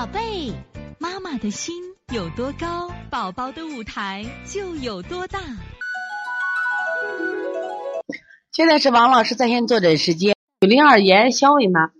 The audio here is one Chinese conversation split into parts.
宝贝，妈妈的心有多高，宝宝的舞台就有多大。现在是王老师在线坐诊时间。九零二盐肖伟妈，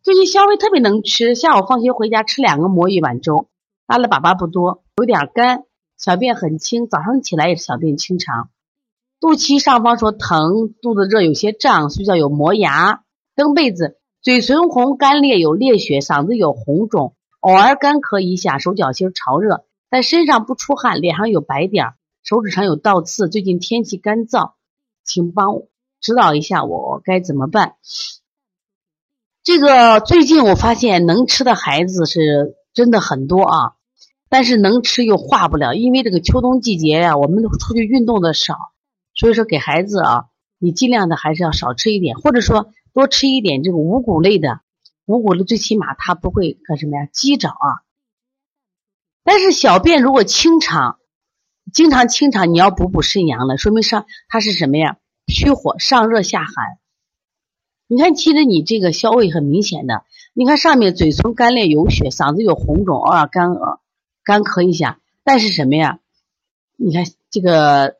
最近肖伟特别能吃，下午放学回家吃两个馍一碗粥，拉了粑粑不多，有点干，小便很清，早上起来也是小便清长。肚脐上方说疼，肚子热，有些胀，睡觉有磨牙，蹬被子，嘴唇红，干裂有裂血，嗓子有红肿，偶尔干咳一下，手脚心潮热，但身上不出汗，脸上有白点，手指上有倒刺。最近天气干燥，请帮指导一下我该怎么办？这个最近我发现能吃的孩子是真的很多啊，但是能吃又化不了，因为这个秋冬季节呀，我们出去运动的少，所以说给孩子啊，你尽量的还是要少吃一点，或者说多吃一点这个五谷类的，五谷的最起码它不会干什么呀，积着啊。但是小便如果清长，经常清长，你要补补肾阳了，说明上它是什么呀？虚火上热下寒，你看，其实你这个消胃很明显的。你看上面嘴唇干裂有血，嗓子有红肿，偶尔干呃干咳一下，但是什么呀？你看这个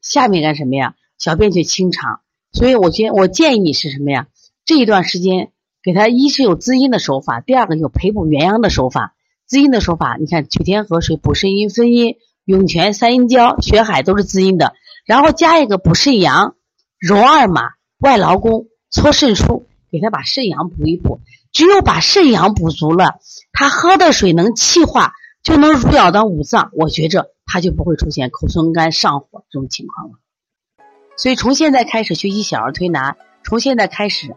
下面干什么呀？小便却清长。所以我建我建议你是什么呀？这一段时间给他一是有滋阴的手法，第二个有培补元阳的手法。滋阴的手法，你看九天河水补肾阴分阴，涌泉三阴交、血海都是滋阴的，然后加一个补肾阳。揉二马、外劳宫、搓肾腧，给他把肾阳补一补。只有把肾阳补足了，他喝的水能气化，就能濡养到五脏。我觉着他就不会出现口唇干、上火这种情况了。所以从现在开始学习小儿推拿，从现在开始